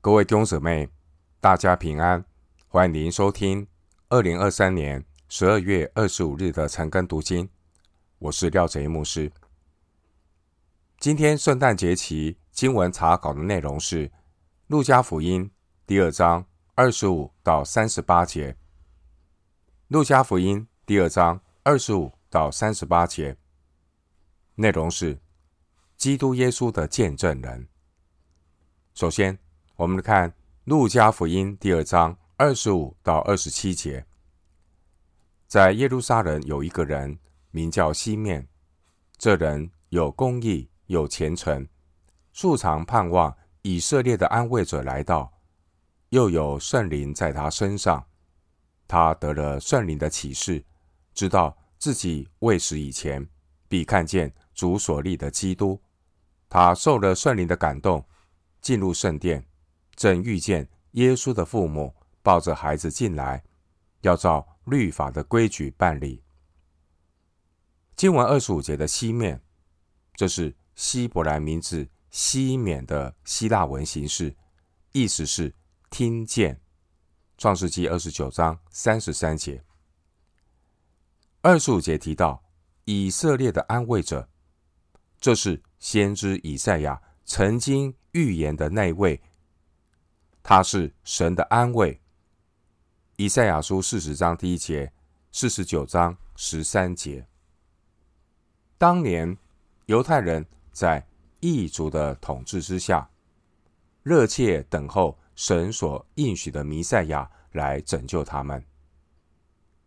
各位弟兄姊妹，大家平安，欢迎您收听二零二三年十二月二十五日的晨更读经。我是廖哲一牧师。今天圣诞节期经文查考的内容是《路加福音》第二章二十五到三十八节。《路加福音》第二章二十五到三十八节内容是基督耶稣的见证人。首先。我们看《路加福音》第二章二十五到二十七节，在耶路撒冷有一个人名叫西面，这人有公义，有虔诚，素常盼望以色列的安慰者来到，又有圣灵在他身上，他得了圣灵的启示，知道自己未死以前必看见主所立的基督。他受了圣灵的感动，进入圣殿。正遇见耶稣的父母抱着孩子进来，要照律法的规矩办理。经文二十五节的西面，这是希伯来名字西缅的希腊文形式，意思是听见。创世纪二十九章三十三节。二十五节提到以色列的安慰者，这是先知以赛亚曾经预言的那位。他是神的安慰。以赛亚书四十章第一节，四十九章十三节。当年犹太人在异族的统治之下，热切等候神所应许的弥赛亚来拯救他们。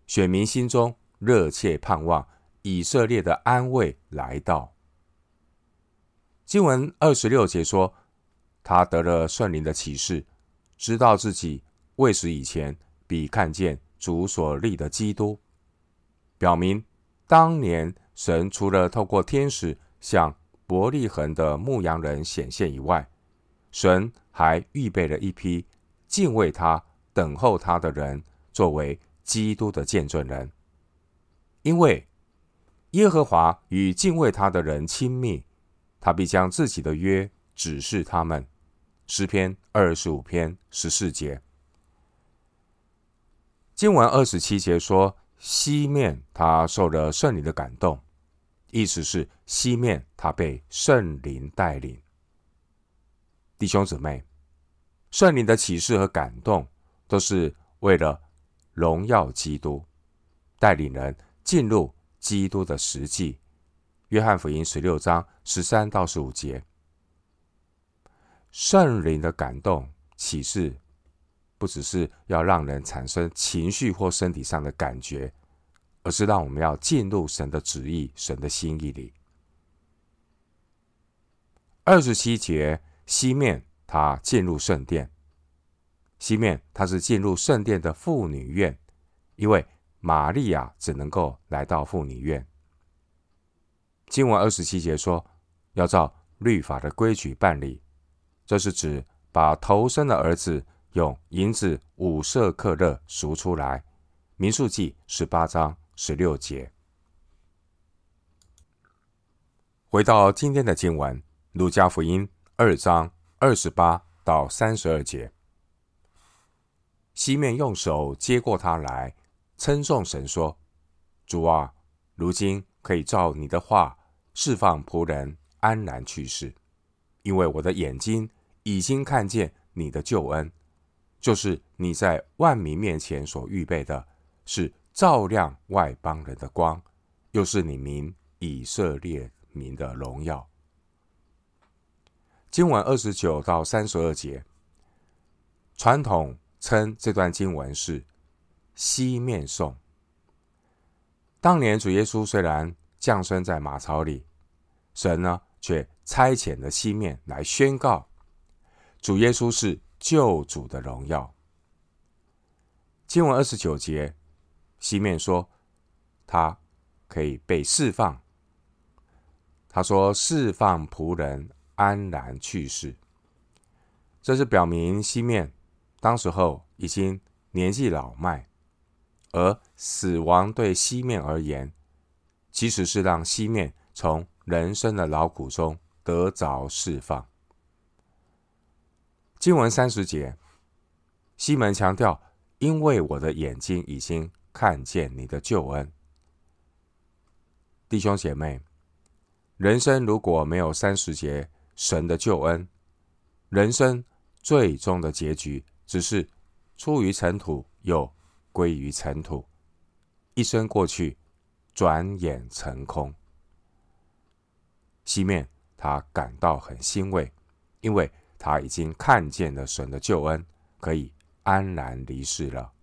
选民心中热切盼望以色列的安慰来到。经文二十六节说，他得了圣灵的启示。知道自己未死以前，必看见主所立的基督，表明当年神除了透过天使向伯利恒的牧羊人显现以外，神还预备了一批敬畏他、等候他的人，作为基督的见证人。因为耶和华与敬畏他的人亲密，他必将自己的约指示他们。诗篇二十五篇十四节，经文二十七节说：“西面他受了圣灵的感动，意思是西面他被圣灵带领。”弟兄姊妹，圣灵的启示和感动都是为了荣耀基督，带领人进入基督的实际。约翰福音十六章十三到十五节。圣灵的感动启示，不只是要让人产生情绪或身体上的感觉，而是让我们要进入神的旨意、神的心意里。二十七节，西面他进入圣殿，西面他是进入圣殿的妇女院，因为玛利亚只能够来到妇女院。经文二十七节说，要照律法的规矩办理。这是指把头生的儿子用银子五舍克勒赎出来。民数记十八章十六节。回到今天的经文，路加福音二章二十八到三十二节。西面用手接过他来，称颂神说：“主啊，如今可以照你的话释放仆人安然去世，因为我的眼睛。”已经看见你的救恩，就是你在万民面前所预备的，是照亮外邦人的光，又是你民以色列民的荣耀。经文二十九到三十二节，传统称这段经文是西面颂。当年主耶稣虽然降生在马槽里，神呢却差遣了西面来宣告。主耶稣是救主的荣耀。经文二十九节，西面说他可以被释放。他说释放仆人安然去世，这是表明西面当时候已经年纪老迈，而死亡对西面而言，其实是让西面从人生的劳苦中得着释放。经文三十节，西门强调，因为我的眼睛已经看见你的救恩。弟兄姐妹，人生如果没有三十节神的救恩，人生最终的结局只是出于尘土，又归于尘土，一生过去，转眼成空。西面他感到很欣慰，因为。他已经看见了神的救恩，可以安然离世了。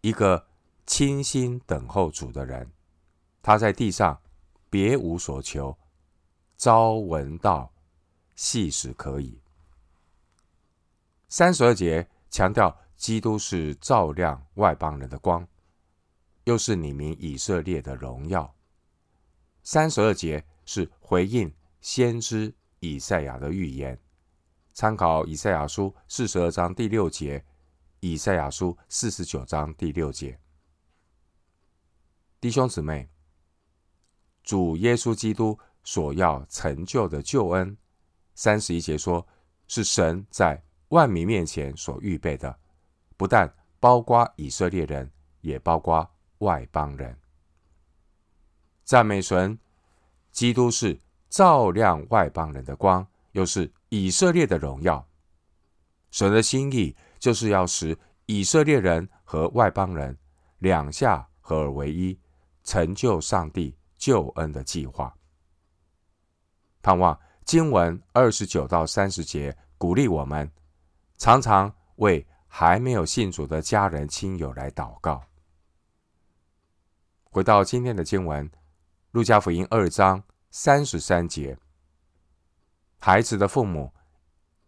一个倾心等候主的人，他在地上别无所求，朝闻道，夕死可矣。三十二节强调基督是照亮外邦人的光，又是你民以色列的荣耀。三十二节是回应先知。以赛亚的预言，参考以赛亚书四十二章第六节，以赛亚书四十九章第六节。弟兄姊妹，主耶稣基督所要成就的救恩，三十一节说，是神在万民面前所预备的，不但包括以色列人，也包括外邦人。赞美神，基督是。照亮外邦人的光，又是以色列的荣耀。神的心意就是要使以色列人和外邦人两下合而为一，成就上帝救恩的计划。盼望经文二十九到三十节鼓励我们，常常为还没有信主的家人亲友来祷告。回到今天的经文，路加福音二章。三十三节，孩子的父母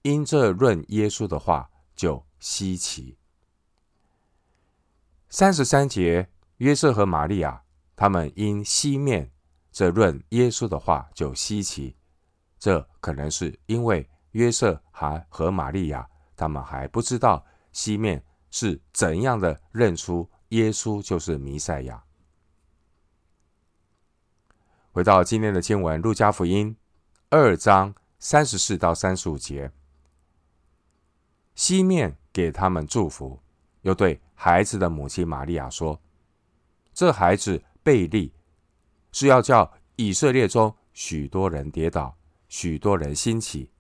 因这论耶稣的话就稀奇。三十三节，约瑟和玛利亚他们因西面这论耶稣的话就稀奇，这可能是因为约瑟还和玛利亚他们还不知道西面是怎样的认出耶稣就是弥赛亚。回到今天的经文，《路加福音》二章三十四到三十五节，西面给他们祝福，又对孩子的母亲玛利亚说：“这孩子贝利，是要叫以色列中许多人跌倒，许多人兴起，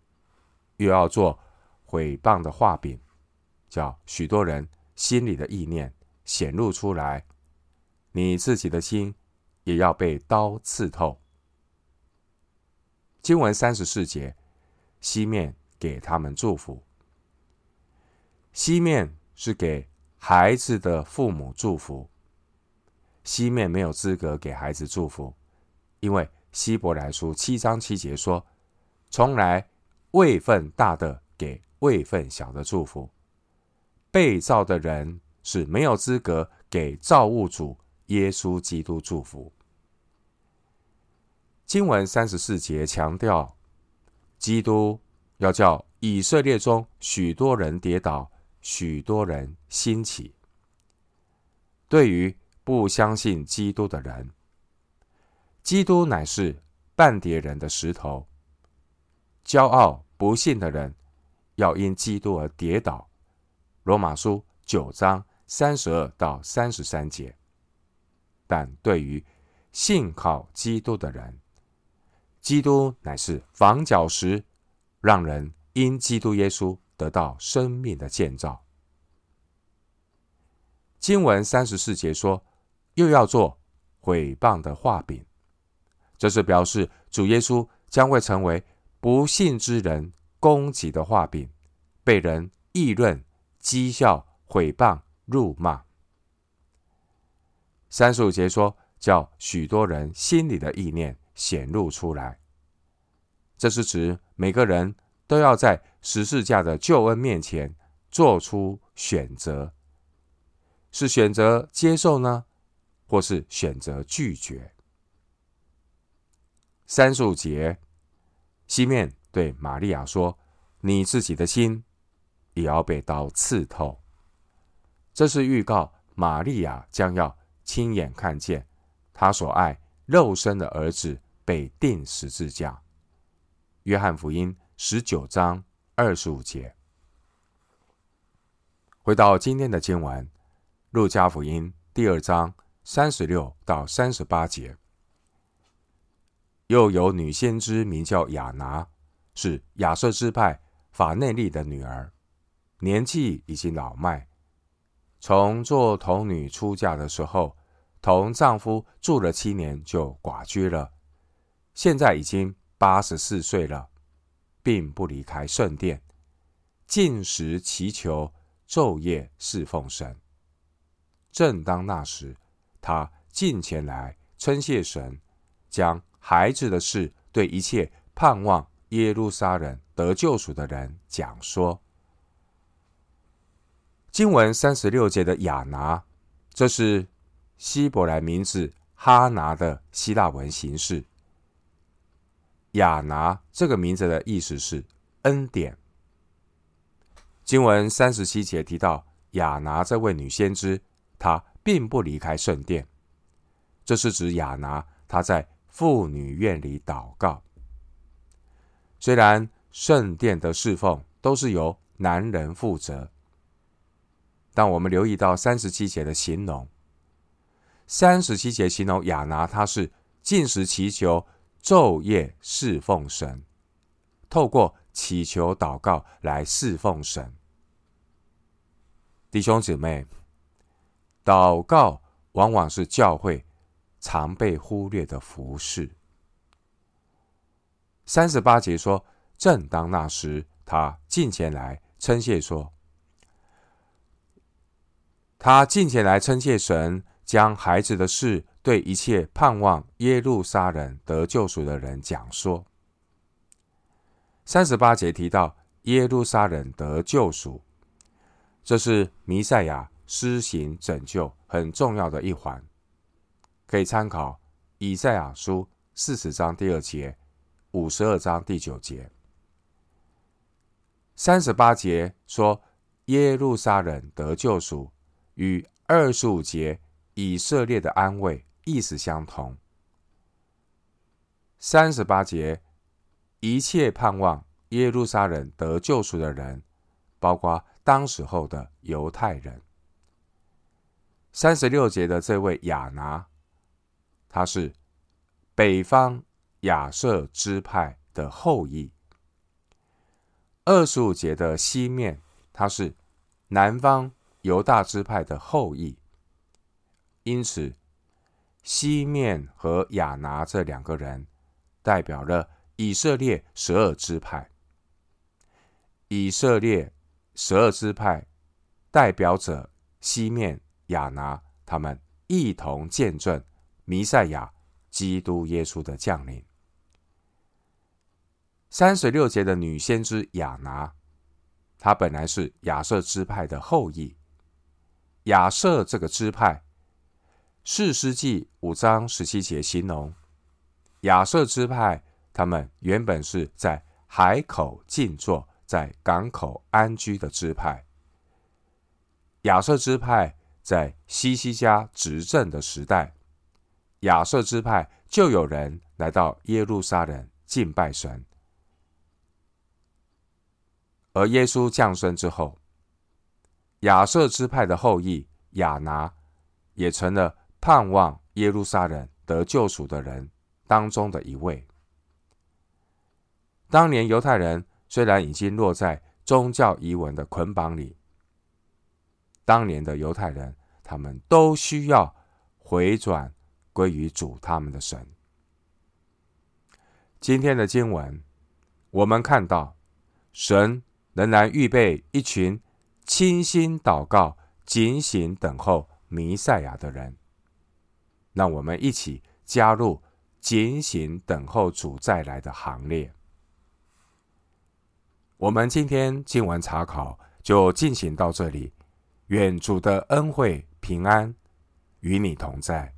又要做毁谤的画饼，叫许多人心里的意念显露出来。你自己的心。”也要被刀刺透。经文三十四节，西面给他们祝福。西面是给孩子的父母祝福。西面没有资格给孩子祝福，因为希伯来书七章七节说：“从来位份大的给位份小的祝福。”被造的人是没有资格给造物主。耶稣基督祝福。经文三十四节强调，基督要叫以色列中许多人跌倒，许多人兴起。对于不相信基督的人，基督乃是绊跌人的石头。骄傲不信的人要因基督而跌倒。罗马书九章三十二到三十三节。但对于信靠基督的人，基督乃是房角石，让人因基督耶稣得到生命的建造。经文三十四节说，又要做毁谤的画饼，这是表示主耶稣将会成为不信之人攻击的画饼，被人议论、讥笑、毁谤、辱骂。三十五节说，叫许多人心里的意念显露出来。这是指每个人都要在十字架的救恩面前做出选择，是选择接受呢，或是选择拒绝？三十五节，西面对玛利亚说：“你自己的心也要被刀刺透。”这是预告玛利亚将要。亲眼看见他所爱肉身的儿子被钉十字架。约翰福音十九章二十五节。回到今天的经文，《路加福音》第二章三十六到三十八节，又有女先知名叫亚拿，是亚设支派法内利的女儿，年纪已经老迈，从做童女出嫁的时候，同丈夫住了七年就寡居了，现在已经八十四岁了，并不离开圣殿，进食祈求。昼夜侍奉神。正当那时，他近前来称谢神，将孩子的事对一切盼望耶路撒冷得救赎的人讲说。经文三十六节的亚拿，这是希伯来名字哈拿的希腊文形式。亚拿这个名字的意思是恩典。经文三十七节提到亚拿这位女先知，她并不离开圣殿，这是指亚拿她在妇女院里祷告。虽然圣殿的侍奉都是由男人负责，但我们留意到三十七节的形容，三十七节形容亚拿她是禁食祈求，昼夜侍奉神，透过祈求祷告来侍奉神。弟兄姊妹，祷告往往是教会常被忽略的服事。三十八节说：“正当那时，他近前来称谢说，他近前来称谢神，将孩子的事对一切盼望耶路撒冷得救赎的人讲说。”三十八节提到耶路撒冷得救赎。这是弥赛亚施行拯救很重要的一环，可以参考以赛亚书四十章第二节、五十二章第九节、三十八节说耶路撒冷得救赎，与二十五节以色列的安慰意思相同。三十八节一切盼望耶路撒冷得救赎的人，包括。当时候的犹太人，三十六节的这位亚拿，他是北方亚设支派的后裔；二十五节的西面，他是南方犹大支派的后裔。因此，西面和亚拿这两个人，代表了以色列十二支派。以色列。十二支派代表者西面亚拿，他们一同见证弥赛亚基督耶稣的降临。三十六节的女先知亚拿，她本来是亚设支派的后裔。亚设这个支派，士师记五章十七节形容亚瑟支派，他们原本是在海口静坐。在港口安居的支派，亚瑟支派在西西家执政的时代，亚瑟支派就有人来到耶路撒冷敬拜神。而耶稣降生之后，亚瑟支派的后裔亚拿也成了盼望耶路撒冷得救赎的人当中的一位。当年犹太人。虽然已经落在宗教遗文的捆绑里，当年的犹太人，他们都需要回转归于主他们的神。今天的经文，我们看到神仍然预备一群倾心祷告、警醒等候弥赛亚的人，让我们一起加入警醒等候主再来的行列。我们今天经文查考就进行到这里，愿主的恩惠平安与你同在。